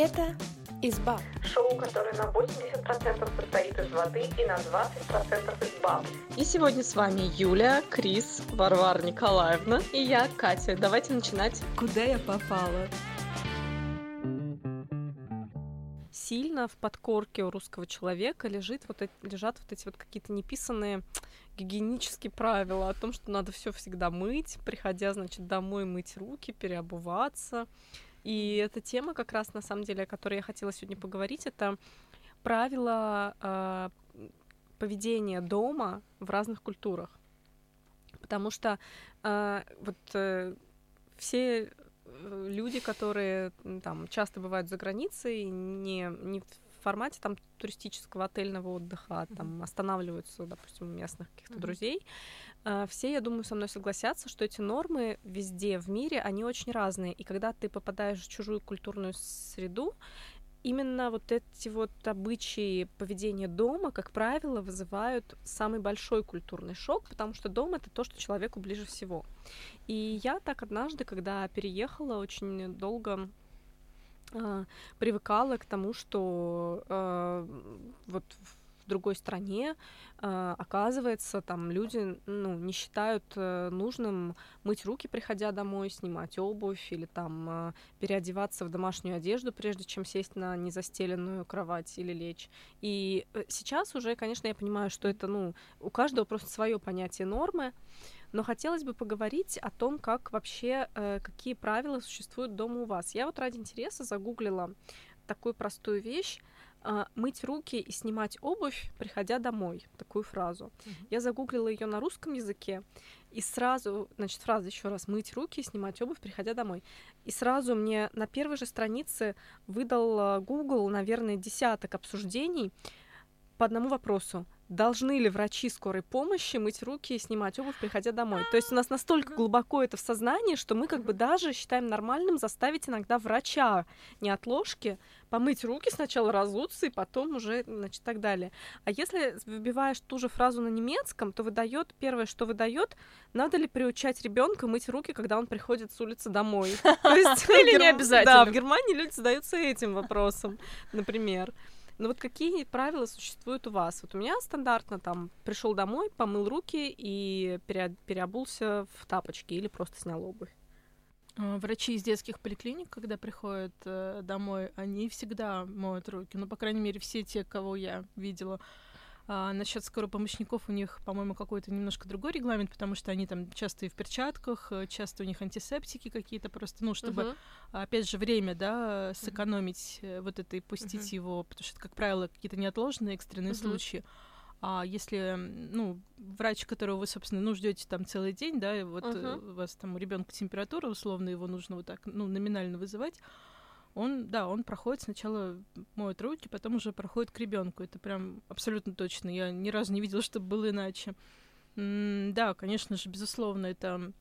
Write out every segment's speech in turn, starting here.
Это «Изба». Шоу, которое на 80% состоит из воды и на 20% из баб. И сегодня с вами Юля, Крис, Варвара Николаевна и я, Катя. Давайте начинать. Куда я попала? Сильно в подкорке у русского человека лежит вот эти, лежат вот эти вот какие-то неписанные гигиенические правила о том, что надо все всегда мыть, приходя, значит, домой мыть руки, переобуваться. И эта тема как раз, на самом деле, о которой я хотела сегодня поговорить, это правила э, поведения дома в разных культурах. Потому что э, вот э, все люди, которые там часто бывают за границей, не, не формате там туристического отельного отдыха, а там останавливаются, допустим, местных каких-то mm-hmm. друзей, а, все, я думаю, со мной согласятся, что эти нормы везде в мире, они очень разные. И когда ты попадаешь в чужую культурную среду, именно вот эти вот обычаи поведения дома, как правило, вызывают самый большой культурный шок, потому что дом это то, что человеку ближе всего. И я так однажды, когда переехала, очень долго привыкала к тому, что э, вот в другой стране а, оказывается, там люди ну, не считают э, нужным мыть руки, приходя домой, снимать обувь или там а, переодеваться в домашнюю одежду, прежде чем сесть на незастеленную кровать или лечь. И э, сейчас уже, конечно, я понимаю, что это, ну, у каждого просто свое понятие нормы, но хотелось бы поговорить о том, как вообще, э, какие правила существуют дома у вас. Я вот ради интереса загуглила такую простую вещь, а, мыть руки и снимать обувь, приходя домой. Такую фразу. Я загуглила ее на русском языке, и сразу, значит, фраза еще раз мыть руки и снимать обувь, приходя домой. И сразу мне на первой же странице выдал а, Google, наверное, десяток обсуждений по одному вопросу должны ли врачи скорой помощи мыть руки и снимать обувь, приходя домой. То есть у нас настолько глубоко это в сознании, что мы как бы даже считаем нормальным заставить иногда врача не от ложки помыть руки, сначала разуться и потом уже, значит, так далее. А если вбиваешь ту же фразу на немецком, то выдает первое, что выдает, надо ли приучать ребенка мыть руки, когда он приходит с улицы домой. Или не обязательно. Да, в Германии люди задаются этим вопросом, например. Но ну вот какие правила существуют у вас? Вот у меня стандартно там пришел домой, помыл руки и переобулся в тапочки или просто снял обувь. А, врачи из детских поликлиник, когда приходят э, домой, они всегда моют руки. Ну, по крайней мере, все те, кого я видела. А насчет скоропомощников у них, по-моему, какой-то немножко другой регламент, потому что они там часто и в перчатках, э, часто у них антисептики какие-то просто, ну, чтобы, uh-huh. опять же, время, да, сэкономить uh-huh. вот это и пустить uh-huh. его, потому что, как правило, какие-то неотложные экстренные uh-huh. случаи. А если, ну, врач, которого вы, собственно, ну, ждете там целый день, да, и вот uh-huh. у вас там у ребенка температура, условно, его нужно вот так, ну, номинально вызывать, он, да, он проходит сначала моет руки, потом уже проходит к ребенку. Это прям абсолютно точно. Я ни разу не видела, чтобы было иначе. Да, конечно же, безусловно, это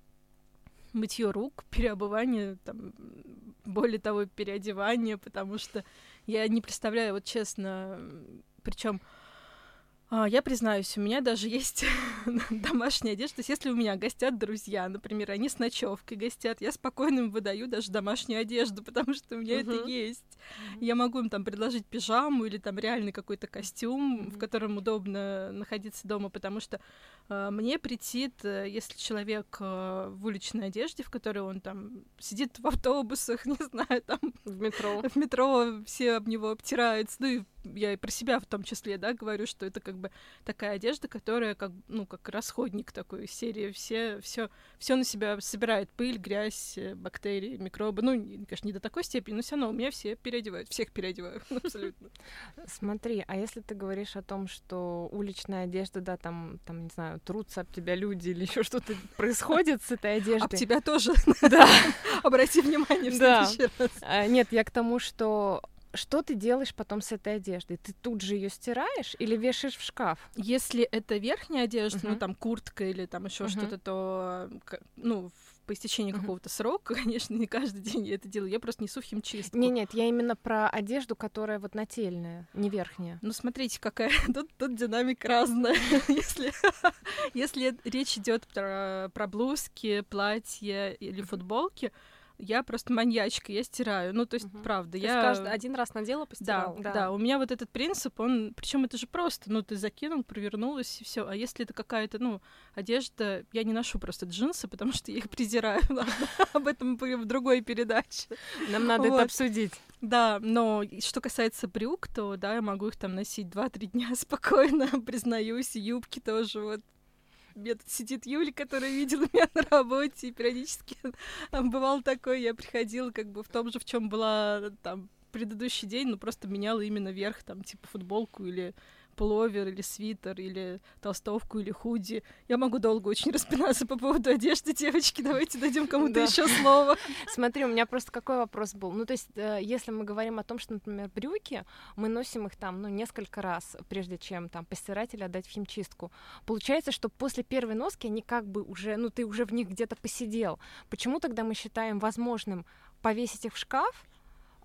мытье рук, переобувание, там, более того, переодевание, потому что я не представляю, вот честно, причем я признаюсь, у меня даже есть домашняя одежда. То есть, если у меня гостят друзья, например, они с ночевкой гостят, я спокойно им выдаю даже домашнюю одежду, потому что у меня uh-huh. это есть. Uh-huh. Я могу им там предложить пижаму или там реальный какой-то костюм, uh-huh. в котором удобно находиться дома, потому что э, мне претит, э, если человек э, в уличной одежде, в которой он там сидит в автобусах, не знаю, там в метро, в метро все об него обтираются, ну и я и про себя в том числе, да, говорю, что это как бы такая одежда, которая как, ну, как расходник такой серии, все, все, все на себя собирает пыль, грязь, э, бактерии, микробы, ну, конечно, не до такой степени, но все равно у меня все переодевают, всех переодеваю, абсолютно. Смотри, а если ты говоришь о том, что уличная одежда, да, там, там, не знаю, трутся об тебя люди или еще что-то происходит с этой одеждой. Об тебя тоже. Да. Обрати внимание в следующий раз. А, нет, я к тому, что что ты делаешь потом с этой одеждой? Ты тут же ее стираешь или вешаешь в шкаф? Если это верхняя одежда, uh-huh. ну там куртка или там еще uh-huh. что-то, то ну по истечении uh-huh. какого-то срока, конечно, не каждый день я это делаю, я просто несу в химчистку. Не, нет, я именно про одежду, которая вот нательная, не верхняя. Ну смотрите, какая тут, тут динамика разная. если, если речь идет про, про блузки, платья или футболки, я просто маньячка, я стираю. Ну, то есть, Мгм. правда, То я... есть каждый один раз надела, Да, постирала. да, у меня вот этот принцип, он, причем это же просто, ну, ты закинул, провернулась и все. А если это какая-то, ну, одежда, я не ношу просто джинсы, потому что я их презираю, об этом в другой передаче. Нам надо это обсудить. Да, но что касается брюк, то, да, я могу их там носить 2-3 дня спокойно, признаюсь, юбки тоже вот. Меня тут сидит Юля, которая видела меня на работе, и периодически бывал такой, я приходила как бы в том же, в чем была там предыдущий день, но просто меняла именно верх, там, типа футболку или пуловер, или свитер, или толстовку, или худи. Я могу долго очень распинаться по поводу одежды, девочки, давайте дадим кому-то Да. еще слово. Смотри, у меня просто какой вопрос был. Ну, то есть, э, если мы говорим о том, что, например, брюки, мы носим их там, ну, несколько раз, прежде чем там постирать или отдать в химчистку. Получается, что после первой носки они как бы уже, ну, ты уже в них где-то посидел. Почему тогда мы считаем возможным повесить их в шкаф,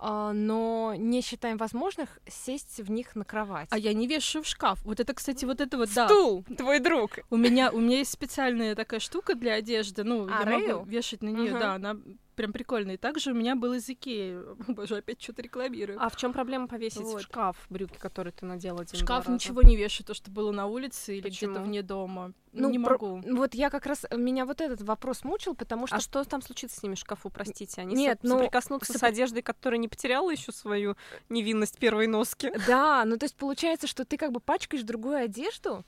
но не считаем возможных сесть в них на кровать? А я не вешаю в шкаф. Вот это, кстати, вот это вот, да. Стул, твой друг. У меня, у меня есть специальная такая штука для одежды. Ну, А, я Рейл? могу вешать на нее, Мгм. да, она прям прикольная. И также у меня был из Икеи. Боже, опять что-то рекламирую. А в чем проблема повесить Вот. в шкаф брюки, которые ты надела один шкаф ничего не вешаю, то, что было на улице или где-то вне дома. Ну, не про- могу. Вот я как раз, меня вот этот вопрос мучил, потому что А что там случится с ними в шкафу, простите? Они Нет, со- ну, соприкоснутся с одеждой, которая не потеряла еще свою невинность первой носки. Да, ну то есть получается, что ты как бы пачкаешь другую одежду,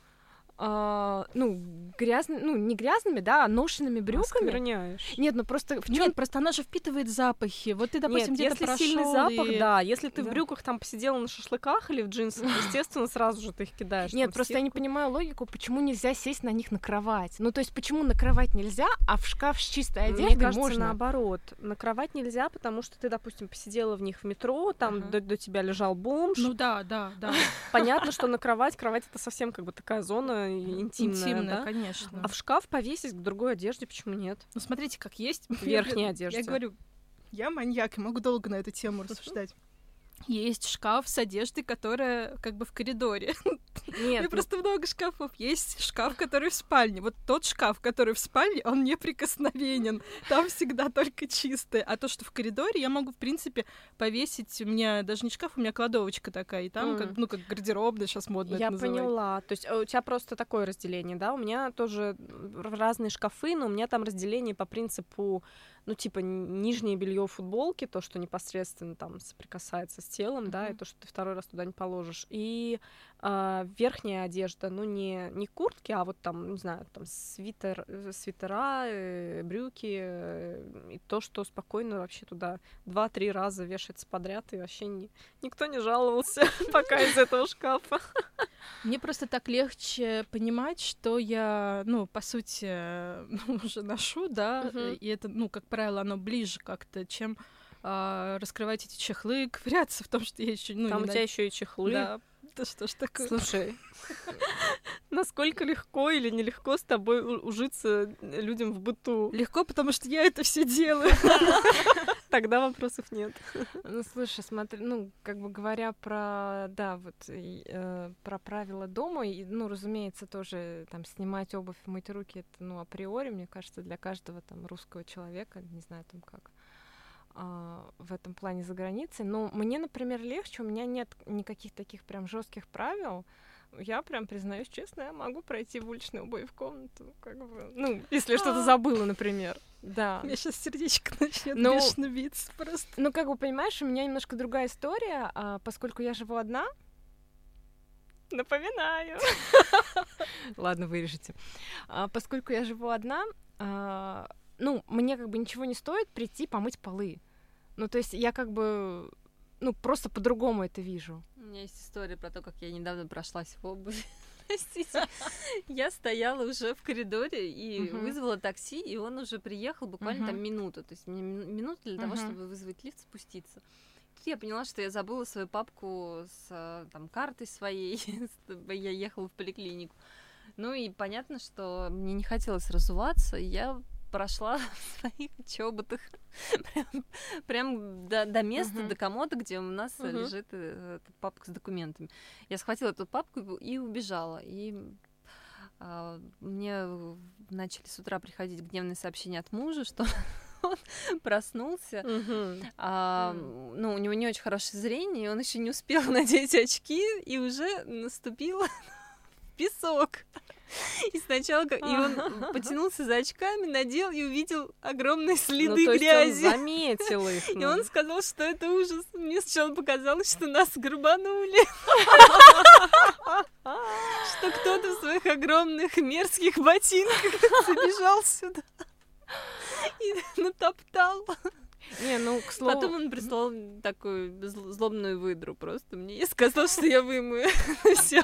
а, ну, грязными, ну, не грязными, да, а ношенными брюками. Оскверняешь. Нет, ну просто в чем Нет, просто она же впитывает запахи. Вот ты, допустим, Нет, где-то если сильный прошёл запах, и- да. Если ты в Да. брюках там посидела на шашлыках или в джинсах, естественно, сразу же ты их кидаешь. Нет, в просто я не понимаю логику, почему нельзя сесть на них на кровать. Ну, то есть, почему на кровать нельзя, а в шкаф с чистой Мне одеждой кажется, можно. наоборот. На кровать нельзя, потому что ты, допустим, посидела в них в метро, там Ага. до, до тебя лежал бомж. Ну да, да, да. Понятно, что на кровать, кровать это совсем как бы такая зона интимная, Интимно, да? конечно. А в шкаф повесить к другой одежде, почему нет? Ну, смотрите, как есть. В верхней Я говорю, я маньяк, и могу долго на эту тему рассуждать. Есть шкаф с одеждой, которая как бы в коридоре. У меня Нет, просто много шкафов. Есть шкаф, который в спальне. Вот тот шкаф, который в спальне, он неприкосновенен. Там всегда только чистое. А то, что в коридоре, я могу, в принципе, повесить. У меня даже не шкаф, у меня кладовочка такая. И там, Мгм. как, ну, как гардеробная, сейчас модно Я поняла. То есть э, у тебя просто такое разделение, да? У меня тоже разные шкафы, но у меня там разделение по принципу, ну, типа, нижнее белье футболки, то, что непосредственно там соприкасается с телом, да, и то, что ты второй раз туда не положишь. И а, верхняя одежда, ну, не, не куртки, а вот там, не знаю, там свитер, э, свитера, э, брюки, э, и то, что спокойно вообще туда два-три раза вешается подряд, и вообще не, никто не жаловался пока из этого шкафа. Мне просто так легче понимать, что я, ну, по сути, э, ну, уже ношу, да, э, и это, ну, как правило, оно ближе как-то, чем а, раскрывать эти чехлы, ковыряться в том, что я еще, ну, Там у тебя еще и чехлы. Да, да что ж такое. Слушай, насколько легко или нелегко с тобой ужиться людям в быту? Легко, потому что я это все делаю. Тогда вопросов нет. Ну, слушай, смотри, ну, как бы говоря про, да, вот, э, про правила дома, и, ну, разумеется, тоже там снимать обувь, мыть руки, это, ну, априори, мне кажется, для каждого там русского человека, не знаю, там как в этом плане за границей. Но мне, например, легче, у меня нет никаких таких прям жестких правил. Я прям признаюсь честно, я могу пройти в уличной обуви в комнату, как бы, ну, если что-то А. забыла, например. Да. У меня сейчас сердечко начнет Ну, бешено биться просто. Ну, как бы понимаешь, у меня немножко другая история, а, поскольку я живу одна. Напоминаю. Ладно, вырежете. А, поскольку я живу одна, а, ну, мне как бы ничего не стоит прийти помыть полы. Ну, то есть я как бы, ну, просто по-другому это вижу. У меня есть история про то, как я недавно прошлась в обуви. Простите. Я стояла уже в коридоре и Мгм. вызвала такси, и он уже приехал буквально там Мгм. минуту. То есть мне мину- минута для того, Мгм. чтобы вызвать лифт, спуститься. Тут я поняла, что я забыла свою папку с э, там, картой своей. Я ехала в поликлинику. Ну и понятно, что мне не хотелось разуваться, я прошла в своих чоботах прям, прям до, до места, Мгм. до комода, где у нас э, Мгм. лежит э, папка с документами. Я схватила эту папку и убежала. И а, мне начали с утра приходить гневные сообщения от мужа, что он проснулся. Мгм. А, ну, у него не очень хорошее зрение, и он еще не успел надеть очки, и уже наступил песок. И сначала, как- и он потянулся за очками, надел и увидел огромные Ну, следы то есть он грязи. заметил их. И ну. он сказал, что это ужас. Мне сначала показалось, что нас грабанули. Что кто-то в своих огромных мерзких ботинках забежал сюда и натоптал. Не, ну, к слову... Потом он прислал такую зл- злобную выдру просто мне и сказал, что я вымою. Все.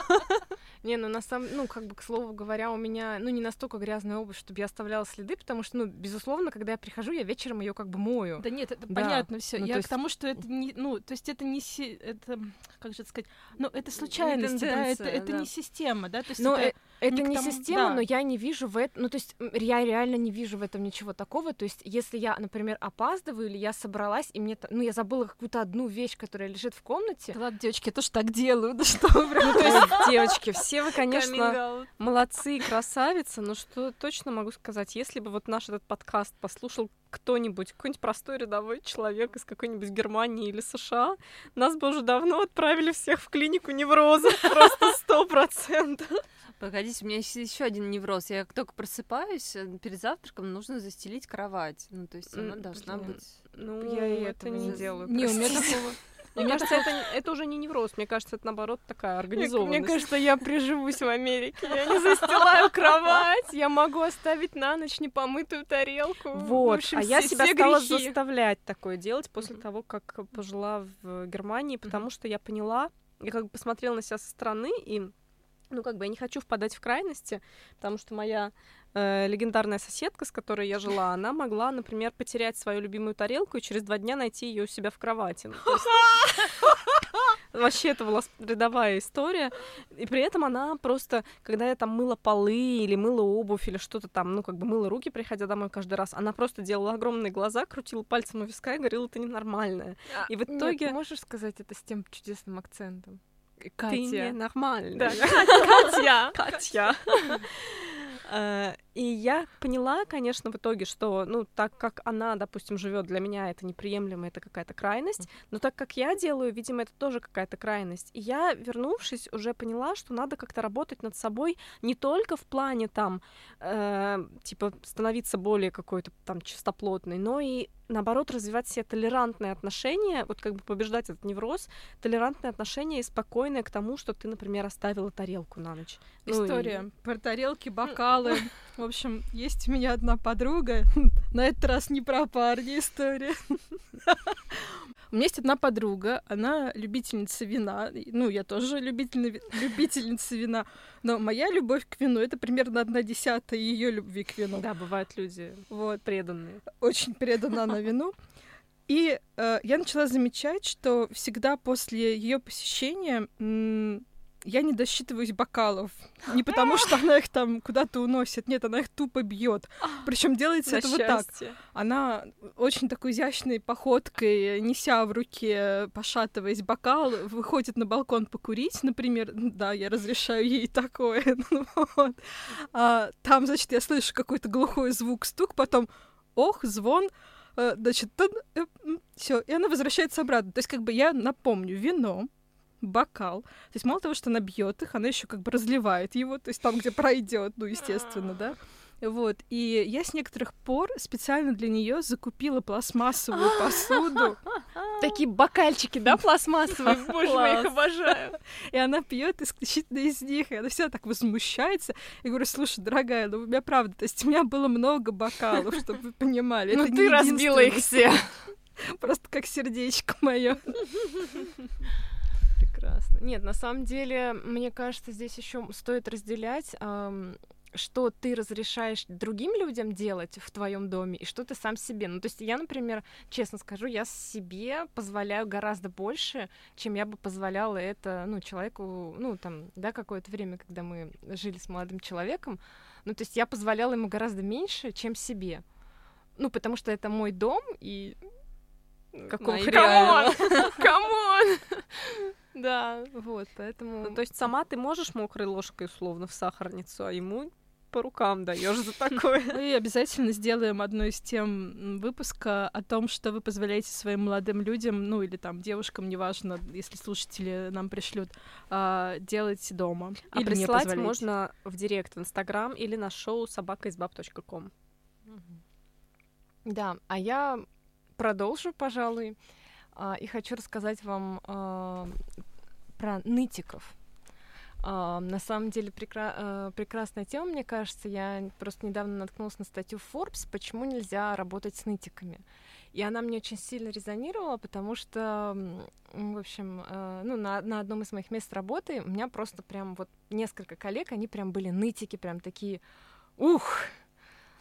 Не, ну на самом, ну как бы к слову говоря, у меня, ну не настолько грязная обувь, чтобы я оставляла следы, потому что, ну безусловно, когда я прихожу, я вечером ее как бы мою. Да нет, это Да. понятно все. Ну, я к тому, что это не, ну, то есть это не, си- это, как же это сказать, ну, это случайность, да, это, это да. не система, да, то есть Но это, это не к не тому- система, да. но я не вижу в этом, ну то есть я реально не вижу в этом ничего такого. То есть если я, например, опаздываю или я собралась и мне, ну я забыла какую-то одну вещь, которая лежит в комнате. Да ладно, девочки, я тоже так делаю, да что вы. Ну, то есть, девочки, все вы, конечно. Молодцы, красавицы, но что точно могу сказать, если бы вот наш этот подкаст послушал кто-нибудь, какой-нибудь простой рядовой человек из какой-нибудь Германии или США, нас бы уже давно отправили всех в клинику невроза, просто сто процентов. Погодите, у меня есть еще один невроз. Я как только просыпаюсь, э, перед завтраком нужно застелить кровать. Ну, то есть она должна блин. быть... Ну, Я и это этого не делаю. Не, у меня такого... Мне кажется, это, это уже не невроз, мне кажется, это наоборот такая Мне, организованность. мне кажется, я приживусь в Америке. Я не застилаю кровать. Я могу оставить на ночь непомытую тарелку. В Вот, общем, а я все- себя все стала грехи. заставлять такое делать после Мгм. того, как пожила в Германии, потому что я поняла, я как бы посмотрела на себя со стороны, и, ну, как бы я не хочу впадать в крайности, потому что моя э, легендарная соседка, с которой я жила, она могла, например, потерять свою любимую тарелку и через два дня найти ее у себя в кровати. Ну, есть- Вообще это была рядовая история. И при этом она просто, когда я там мыла полы или мыла обувь или что-то там, ну, как бы мыла руки, приходя домой каждый раз, она просто делала огромные глаза, крутила пальцем у виска и говорила, это ненормальное. И в Нет, итоге... можешь сказать это с тем чудесным акцентом? Ты Катя. ненормальная. Да, Катя. Катя. И я поняла, конечно, в итоге, что, ну, так как она, допустим, живет, для меня это неприемлемо, это какая-то крайность, но так как я делаю, видимо, это тоже какая-то крайность. И я, вернувшись, уже поняла, что надо как-то работать над собой не только в плане там, э, типа, становиться более какой-то там чистоплотной, но и наоборот развивать себе толерантные отношения, вот как бы побеждать этот невроз, толерантные отношения и спокойное к тому, что ты, например, оставила тарелку на ночь. Ну и- История про тарелки, бокалы. В общем, есть у меня одна подруга. На этот раз не про парня история. У меня есть одна подруга, она любительница вина. Ну, я тоже любительница вина. Но моя любовь к вину это примерно одна десятая ее любви к вину. Да, бывают люди Вот. преданные. очень предана на вину. И э, я начала замечать, что всегда после ее посещения м, я не досчитываюсь бокалов. Не потому, что она их там куда-то уносит. Нет, она их тупо бьет. Причем делается это вот так. Она очень такой изящной походкой, неся в руке, пошатываясь бокал, выходит на балкон покурить, например. Да, я разрешаю ей такое. Ну вот. А, там, значит, я слышу какой-то глухой звук, стук, потом ох, звон, э, значит, все, и она возвращается обратно. То есть, как бы я напомню, вино, бокал. То есть мало того, что она бьет их, она еще как бы разливает его, то есть там, где пройдет, ну, естественно, да. Вот. И я с некоторых пор специально для нее закупила пластмассовую посуду, Такие бокальчики, да, пластмассовые? Боже мой, их обожаю. и она пьет исключительно из них. И она всегда так возмущается. Я говорю, слушай, дорогая, ну у меня правда, то есть у меня было много бокалов, чтобы вы понимали. Ну ты разбила их все. Просто как сердечко мое. Прекрасно. Нет, на самом деле, мне кажется, здесь еще стоит разделять, ам, что ты разрешаешь другим людям делать в твоем доме и что ты сам себе. Ну, то есть я, например, честно скажу, я себе позволяю гораздо больше, чем я бы позволяла это, ну, человеку, ну, там, да, какое-то время, когда мы жили с молодым человеком. Ну, то есть я позволяла ему гораздо меньше, чем себе. Ну, потому что это мой дом, и Какого? Come on! Come on! Да, вот, поэтому... Ну, то есть сама ты можешь мокрой ложкой условно в сахарницу, а ему по рукам даешь за такое. И обязательно сделаем одну из тем выпуска о том, что вы позволяете своим молодым людям, ну или там девушкам, неважно, если слушатели нам пришлют, а, делать дома. А Или прислать можно в директ в Инстаграм или на шоу собакаизбаб.ком. Да, а я продолжу, пожалуй, а, и хочу рассказать вам а, про нытиков. А, на самом деле прекра- а, прекрасная тема, мне кажется. Я просто недавно наткнулась на статью Forbes, почему нельзя работать с нытиками. И она мне очень сильно резонировала, потому что, в общем, э, ну, на, на одном из моих мест работы у меня просто прям вот несколько коллег, они прям были нытики, прям такие, ух!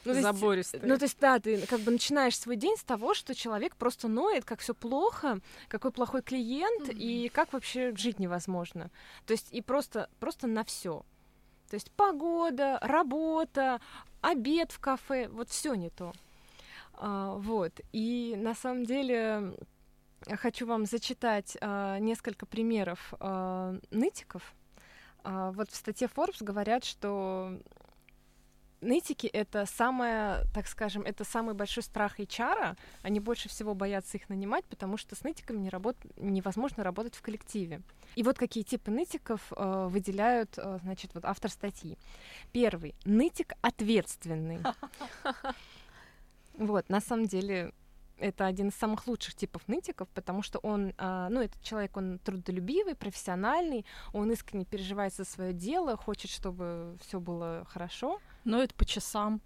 Ну, то есть- Забористые. ну, то есть, да, ты как бы начинаешь свой день с того, что человек просто ноет, как все плохо, какой плохой клиент, и как вообще жить невозможно. То есть, и просто, просто на все. То есть погода, работа, обед в кафе, вот все не то. А, вот. И на самом деле я хочу вам зачитать а, несколько примеров а, нытиков. А, вот в статье Forbes говорят, что нытики это самое, так скажем, это самый большой страх HR. Они больше всего боятся их нанимать, потому что с нытиками не работ... невозможно работать в коллективе. И вот какие типы нытиков э, выделяют, э, значит, вот автор статьи. Первый нытик ответственный. Вот, на самом деле это один из самых лучших типов нытиков, потому что он, а, ну, этот человек, он трудолюбивый, профессиональный, он искренне переживает за свое дело, хочет, чтобы все было хорошо. Но это по часам.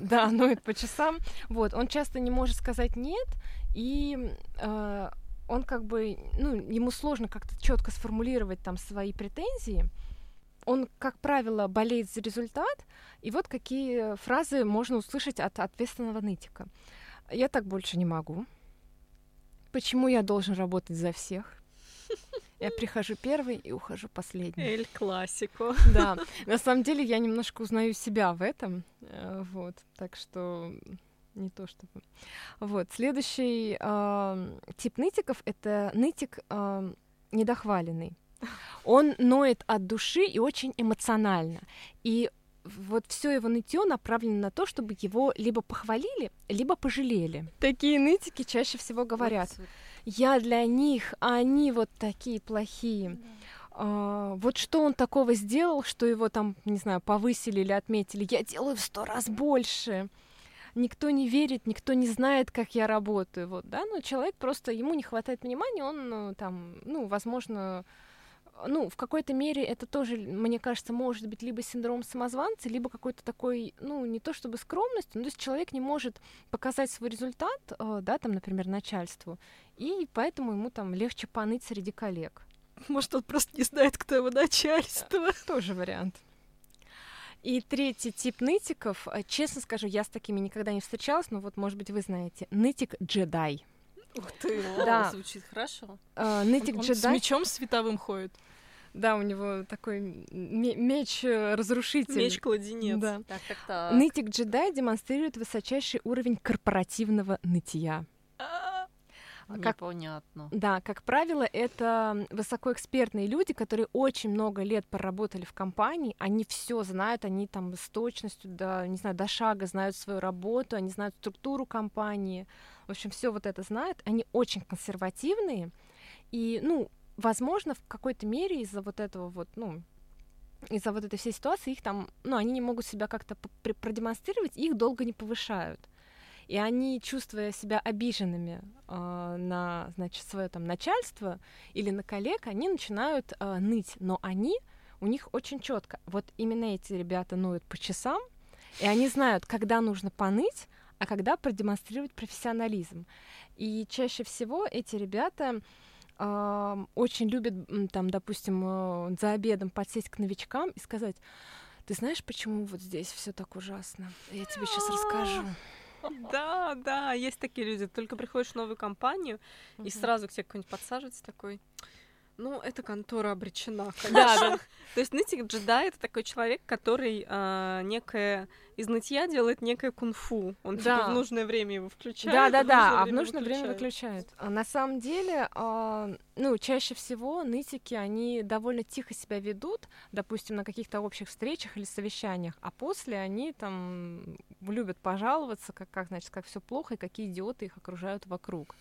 Да, ноет по часам. Вот, он часто не может сказать нет, и э, он как бы, ну, ему сложно как-то четко сформулировать там свои претензии. Он, как правило, болеет за результат, и вот какие фразы можно услышать от ответственного нытика. Я так больше не могу. Почему я должен работать за всех? Я прихожу первый и ухожу последний. Эль классико. Да, на самом деле я немножко узнаю себя в этом, э, вот, так что не то чтобы. Вот, следующий э, тип нытиков — это нытик э, недохваленный. Он ноет от души и очень эмоционально. И вот все его нытье направлено на то, чтобы его либо похвалили, либо пожалели. Такие нытики чаще всего говорят, я для них, а они вот такие плохие. А, вот что он такого сделал, что его там, не знаю, повысили или отметили, я делаю в сто раз больше. Никто не верит, никто не знает, как я работаю, вот, да, но человек просто, ему не хватает внимания, он ну, там, ну, возможно, ну, в какой-то мере это тоже, мне кажется, может быть либо синдром самозванца, либо какой-то такой, ну, не то чтобы скромность, но то есть человек не может показать свой результат, э, да, там, например, начальству, и поэтому ему там легче поныть среди коллег. Может, он просто не знает, кто его начальство. Тоже вариант. И третий тип нытиков, э, честно скажу, я с такими никогда не встречалась, но вот, может быть, вы знаете, нытик джедай. Ух ты, Да. звучит хорошо. Э, нытик Он с джедай, мечом световым ходит. Да, у него такой ме- меч э. Меч-кладенец. Да. Так, так, так. Нытик джедай демонстрирует высочайший уровень корпоративного нытья. как- Непонятно. Да, как правило, это высокоэкспертные люди, которые очень много лет проработали в компании, они все знают, они там с точностью до, не знаю, до шага знают свою работу, они знают структуру компании, в общем, все вот это знают, они очень консервативные, и, ну, возможно, в какой-то мере из-за вот этого вот, ну, из-за вот этой всей ситуации их там, ну, они не могут себя как-то продемонстрировать, их долго не повышают. И они, чувствуя себя обиженными э, на, значит, свое там начальство или на коллег, они начинают э, ныть. Но они, у них очень четко. Вот именно эти ребята ноют по часам, и они знают, когда нужно поныть, а когда продемонстрировать профессионализм. И чаще всего эти ребята э, очень любят, м, там, допустим, э, за обедом подсесть к новичкам и сказать, ты знаешь, почему вот здесь все так ужасно? Я тебе сейчас расскажу. Да, да, есть такие люди. Только приходишь в новую компанию, и сразу к тебе кто-нибудь подсаживается такой. Ну, эта контора обречена, конечно. Да. То есть нытик джедай это такой человек, который а, некое из нытья делает некое кунг-фу. Он типа Да. в нужное время его включает. Да, да, в да, нужное а в нужное время выключают. А на самом деле, а, ну, чаще всего нытики, они довольно тихо себя ведут, допустим, на каких-то общих встречах или совещаниях, а после они там любят пожаловаться, как, как значит, как все плохо и какие идиоты их окружают вокруг.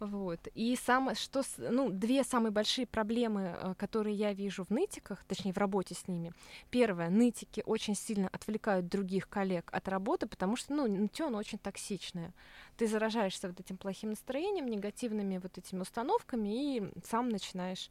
Вот. И самое, что, ну, две самые большие проблемы, э, которые я вижу в нытиках, точнее, в работе с ними. Первое, нытики очень сильно отвлекают других коллег от работы, потому что, ну, нытьё, оно очень токсичное. Ты заражаешься вот этим плохим настроением, негативными вот этими установками и сам начинаешь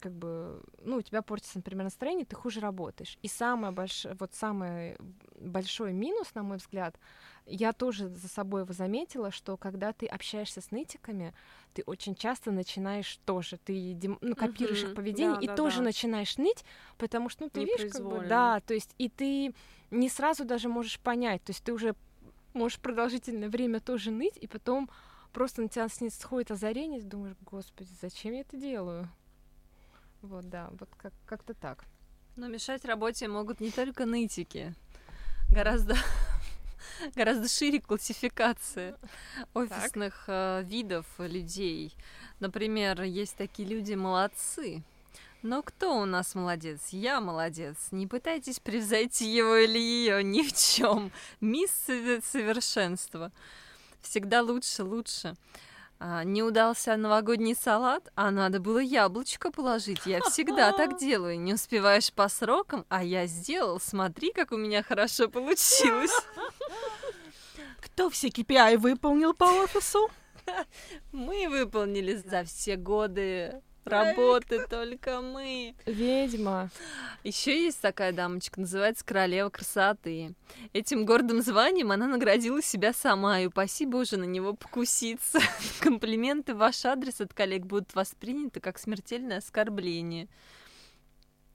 как бы, ну, у тебя портится, например, настроение, ты хуже работаешь. И самое большое, вот самый большой минус, на мой взгляд, я тоже за собой его заметила, что когда ты общаешься с нытиками, ты очень часто начинаешь тоже, ты дем- ну, копируешь их Мгм. поведение Да, и да, тоже да. начинаешь ныть, потому что, ну, ты видишь, как бы, да, то есть, и ты не сразу даже можешь понять, то есть ты уже можешь продолжительное время тоже ныть, и потом просто на тебя сходит озарение, и ты думаешь, господи, зачем я это делаю? Вот, да, вот как- как-то так. Но мешать работе могут не только нытики. Гораздо, гораздо шире классификация офисных э, видов людей. Например, есть такие люди молодцы. Но кто у нас молодец? Я молодец. Не пытайтесь превзойти его или ее ни в чем. Мисс сове- совершенство. Всегда лучше, лучше. А, не удался новогодний салат, а надо было яблочко положить. Я всегда так делаю. Не успеваешь по срокам, а я сделал. Смотри, как у меня хорошо получилось. Кто все KPI выполнил по офису? Мы выполнили за все годы работы только мы. Ведьма. Еще есть такая дамочка, называется королева красоты. Этим гордым званием она наградила себя сама, и упаси боже на него покуситься. Комплименты в ваш адрес от коллег будут восприняты как смертельное оскорбление.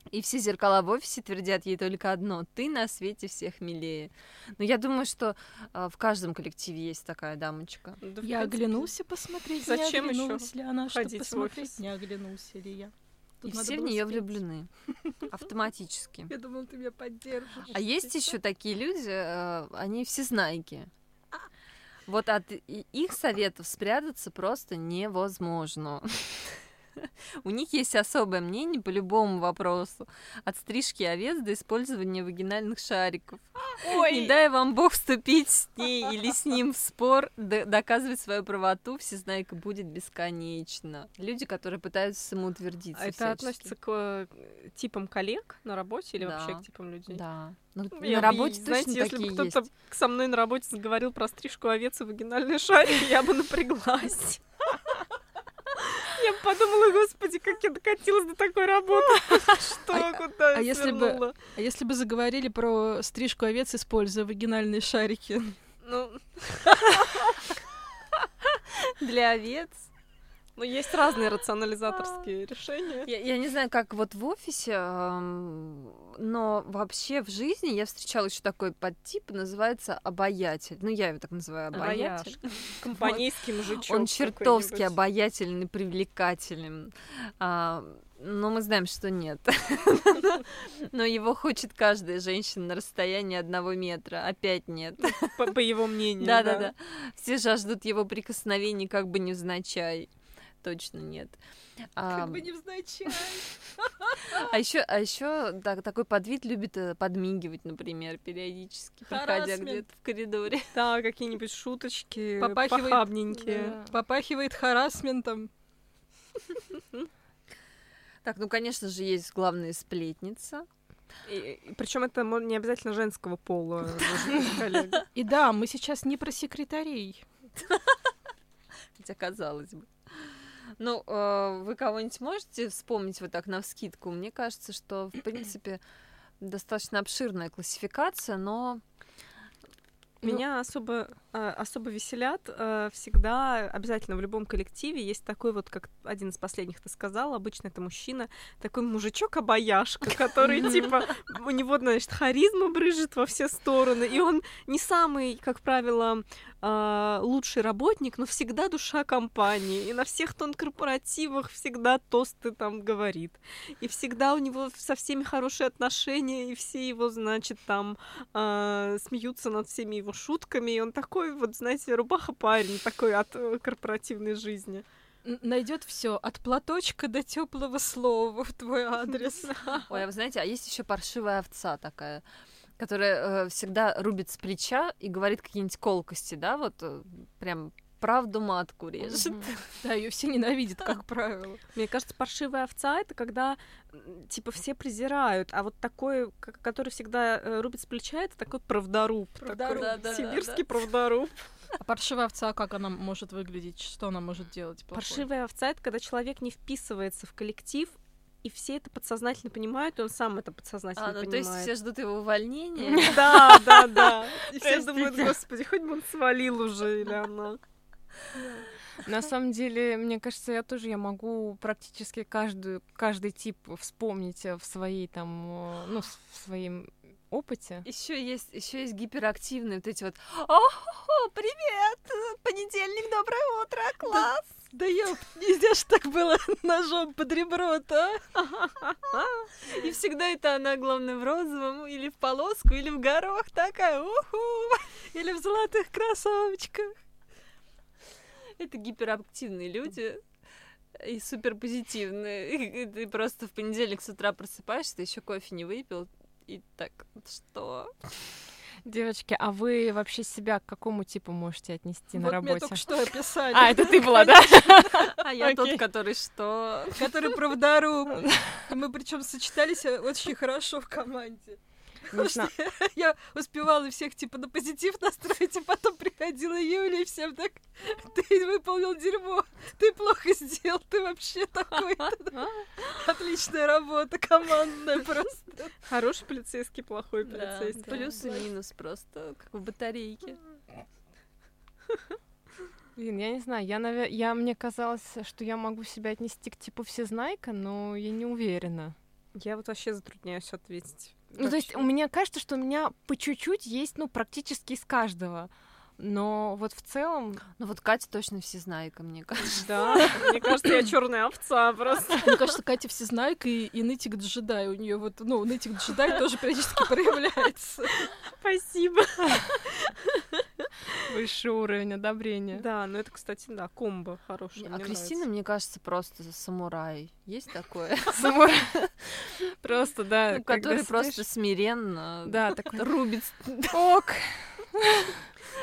И все зеркала в офисе твердят ей только одно — ты на свете всех милее. Но я думаю, что а, в каждом коллективе есть такая дамочка. Да, в Я принципе, оглянулся посмотреть, Зачем не оглянулась ли она, чтобы посмотреть, офис? не оглянулся ли я. Тут и все в нее влюблены. Автоматически. Я думала, ты меня поддержишь. А есть еще такие люди, э, они всезнайки. Вот от их советов спрятаться просто невозможно. У них есть особое мнение по любому вопросу. От стрижки овец до использования вагинальных шариков. Не дай вам бог вступить с ней или с ним в спор, доказывать свою правоту, всезнайка будет бесконечно. Люди, которые пытаются самоутвердиться А это всячески. относится к э, типам коллег на работе или вообще Да. к типам людей? Да. Ну, Я на работе знаете, точно если бы кто-то со мной на работе заговорил про стрижку овец и вагинальный шарик, я бы напряглась. Подумала, господи, как я докатилась до такой работы. Что, А- куда а если бы-? А если бы заговорили про стрижку овец, используя вагинальные шарики? Ну, Для овец. Ну, есть разные рационализаторские решения. Я, я не знаю, как вот в офисе, но вообще в жизни я встречала еще такой подтип, называется обаятель. Ну, я его так называю, обаятель. Компанейский мужичок. Он чертовски обаятельный, привлекательным. А, но мы знаем, что нет. Но его хочет каждая женщина на расстоянии одного метра. Опять нет. По, по его мнению. Да-да-да. Все жаждут его прикосновений, как бы невзначай. Точно нет. А, Как бы невзначай. А еще, а еще такой подвид любит э, подмигивать, например, периодически, проходя где-то в коридоре. Да, какие-нибудь шуточки, Попахивает- похабненькие. Да. Попахивает харасментом. Так, ну, конечно же, есть главная сплетница. Причем это не обязательно женского пола. И да, мы сейчас не про секретарей. Хотя казалось бы. Ну, э, вы кого-нибудь можете вспомнить вот так на вскидку? Мне кажется, что, в принципе, достаточно обширная классификация, но Ну- Меня особо, э, особо веселят э, всегда, обязательно в любом коллективе есть такой вот, как один из последних ты сказал, обычно это мужчина, такой мужичок-обаяшка, который, типа, у него, значит, харизма брыжет во все стороны, и он не самый, как правило, а, лучший работник, но всегда душа компании. И на всех тон корпоративах всегда тосты там говорит. И всегда у него со всеми хорошие отношения, и все его, значит, там а, смеются над всеми его шутками. И он такой, вот, знаете, рубаха-парень такой от э, корпоративной жизни. Найдет все от платочка до теплого слова в твой адрес. Ой, а вы знаете, а есть еще паршивая овца такая, которая э, всегда рубит с плеча и говорит какие-нибудь колкости, да, вот э, прям правду матку режет. Да, ее все ненавидят, как правило. Мне кажется, паршивая овца это когда типа все презирают, а вот такой, который всегда э, рубит с плеча, это такой правдоруб. такой. Сибирский правдоруб. А паршивая овца, как она может выглядеть? Что она может делать? плохое? Паршивая овца это когда человек не вписывается в коллектив, и все это подсознательно понимают, и он сам это подсознательно А, ну то понимает. есть все ждут его увольнения. Да, да, да. И все думают, господи, хоть бы он свалил уже, или она. На самом деле, мне кажется, я тоже я могу практически каждую, каждый тип вспомнить э, в своей там, э, ну, в своем опыте. Еще есть, еще есть гиперактивные вот эти вот. О, привет! Понедельник, доброе утро, класс! Да ёп, нельзя ж так было ножом под ребро-то. И всегда это она, главное, в розовом, или в полоску, или в горох такая. Уху! Или в золотых кроссовочках. Это гиперактивные люди и супер позитивные. И Ты просто в понедельник с утра просыпаешься, ты еще кофе не выпил, и так, что? Девочки, а вы вообще себя к какому типу можете отнести на Вот меня работе? только что описали. А, это ты была, да? А я тот, который что? Который правдоруб. Мы причем сочетались очень хорошо в команде. Знаю. Я успевала всех типа на позитив настроить, а потом приходила Юля и всем так, ты выполнил дерьмо, ты плохо сделал, ты вообще такой. Отличная работа, командная просто. Хороший полицейский, плохой полицейский. плюс и минус просто, как в батарейке. Блин, я не знаю, я, навер... я мне казалось, что я могу себя отнести к типу всезнайка, но я не уверена. Я вот вообще затрудняюсь ответить. Ну, то есть, у меня кажется, что у меня по чуть-чуть есть, ну, практически из каждого. Но вот в целом, Ну вот Катя точно всезнайка, мне кажется. Да, мне кажется, я черная овца просто. Мне кажется, Катя всезнайка и, и нытик джедай у нее вот, ну, нытик джедай тоже периодически проявляется. Спасибо. Высший уровень одобрения. Да, ну это, кстати, да, комбо хорошее. А мне Кристина, мне кажется, просто самурай. Есть такое? Самурай. Просто, да. Ну, который просто смиренно Да, такой... рубит. Ок.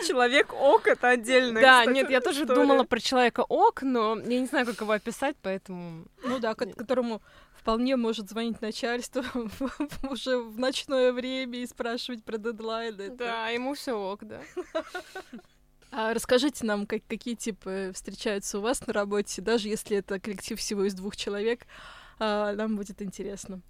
Человек ок это отдельно. Да, кстати, нет, я тоже история. думала про человека ок, но я не знаю, как его описать, поэтому... Ну да, ко- которому вполне может звонить начальство уже в ночное время и спрашивать про дедлайны. Да, ему все ок, да. А расскажите нам, как, какие типы встречаются у вас на работе, даже если это коллектив всего из двух человек, а, нам будет интересно.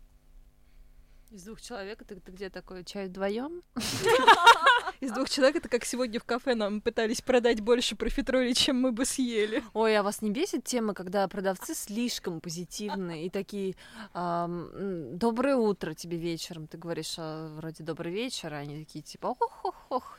Из двух человек ты, ты где такой? Чай вдвоем? Из двух человек это как сегодня в кафе нам пытались продать больше профитроли, чем мы бы съели. Ой, а вас не бесит тема, когда продавцы слишком позитивные и такие «Доброе утро тебе вечером». Ты говоришь а, вроде «Добрый вечер», а они такие типа «Ох-ох-ох,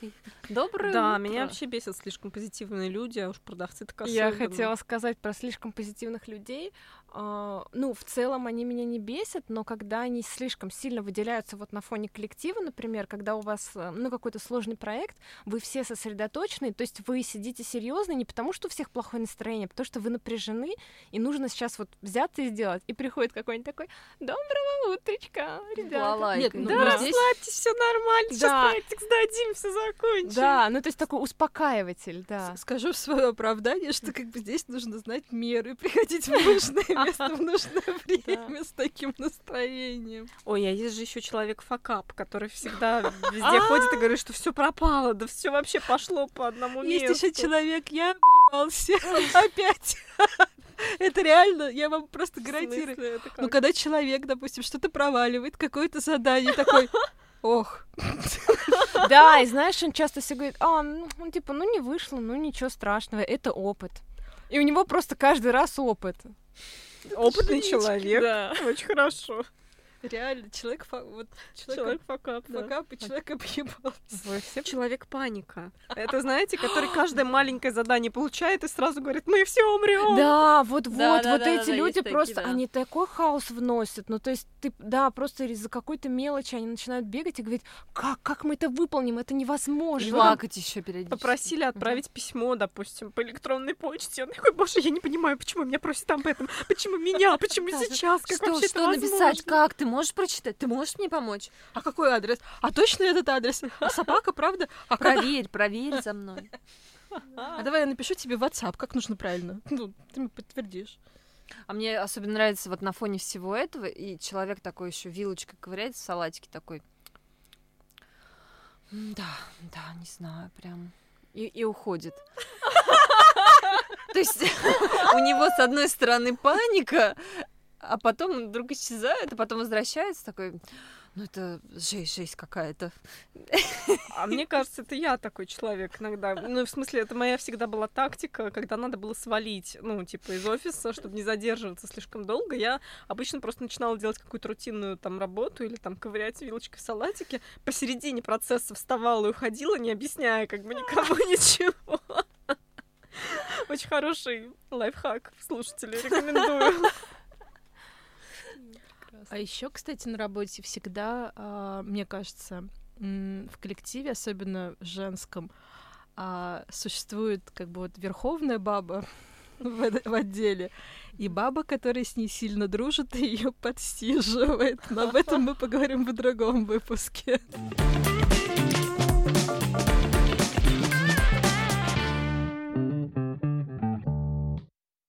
доброе Да, утро». меня вообще бесят слишком позитивные люди, а уж продавцы так Я хотела сказать про слишком позитивных людей. А, Ну, в целом они меня не бесят, но когда они слишком сильно выделяются вот на фоне коллектива, например, когда у вас, э, ну, какой-то сложный проект, вы все сосредоточены, то есть вы сидите серьезно не потому, что у всех плохое настроение, а потому что вы напряжены, и нужно сейчас вот взяться и сделать. И приходит какой-нибудь такой «Доброго утречка, ребята». Лалайка. Нет, Ну, ну, да, да, здесь Расслабьтесь, все нормально, сейчас Да. проектик сдадим, все закончим. Да, ну то есть такой успокаиватель, да. Скажу в свое оправдание, что как бы здесь нужно знать меры, приходить в нужное место в нужное время с таким настроением. Ой, а есть же еще человек факап, который всегда везде ходит и говорит, что все пропало, да все вообще пошло по одному Есть месту. еще человек, я объебался опять. Это реально, я вам просто гарантирую. Ну, когда человек, допустим, что-то проваливает, какое-то задание такой, ох, Да, и знаешь, он часто все говорит, а, ну, ну, типа, ну не вышло, ну ничего страшного, это опыт. И у него просто каждый раз опыт. Опытный человек. Да. Очень хорошо. Реально, человек фа- вот человек, Человек факап, да. факап и человек объебался. Вы все человек паника. Это знаете, который каждое маленькое задание получает и сразу говорит, мы все умрем. Да, вот вот Да, вот да, эти люди такие, просто, они такой хаос вносят. Ну, то есть ты, да, просто из-за какой-то мелочи они начинают бегать и говорить, как, как мы это выполним, это невозможно. Плакать еще периодически. Попросили отправить письмо, допустим, по электронной почте. Он такой, боже, я не понимаю, почему меня просят об этом, почему меня, почему сейчас, как Что, вообще что написать? возможно?» Как? Ты можешь прочитать? Ты можешь мне помочь? А какой адрес? А точно этот адрес? А собака, правда? А, Проверь, проверь за мной. а давай я напишу тебе в WhatsApp, как нужно правильно. Ну, ты мне подтвердишь. А мне особенно нравится вот на фоне всего этого, и человек такой еще вилочкой ковыряется в салатике такой. «М, Да, да, не знаю, прям. И, и уходит. То есть у него с одной стороны паника, а потом он вдруг исчезает, а потом возвращается такой. Ну это жесть, жесть какая-то. А мне кажется, это я такой человек иногда. Ну, в смысле, это моя всегда была тактика, когда надо было свалить, ну, типа, из офиса, чтобы не задерживаться слишком долго. Я обычно просто начинала делать какую-то рутинную там работу или там ковырять вилочкой в салатике. Посередине процесса вставала и уходила, не объясняя как бы никому ничего. Очень хороший лайфхак, слушатели, рекомендую. А еще, кстати, на работе всегда, а, мне кажется, в коллективе, особенно в женском, а, существует как бы вот верховная баба в, в отделе и баба, которая с ней сильно дружит и ее подстиживает. Но об этом мы поговорим в другом выпуске.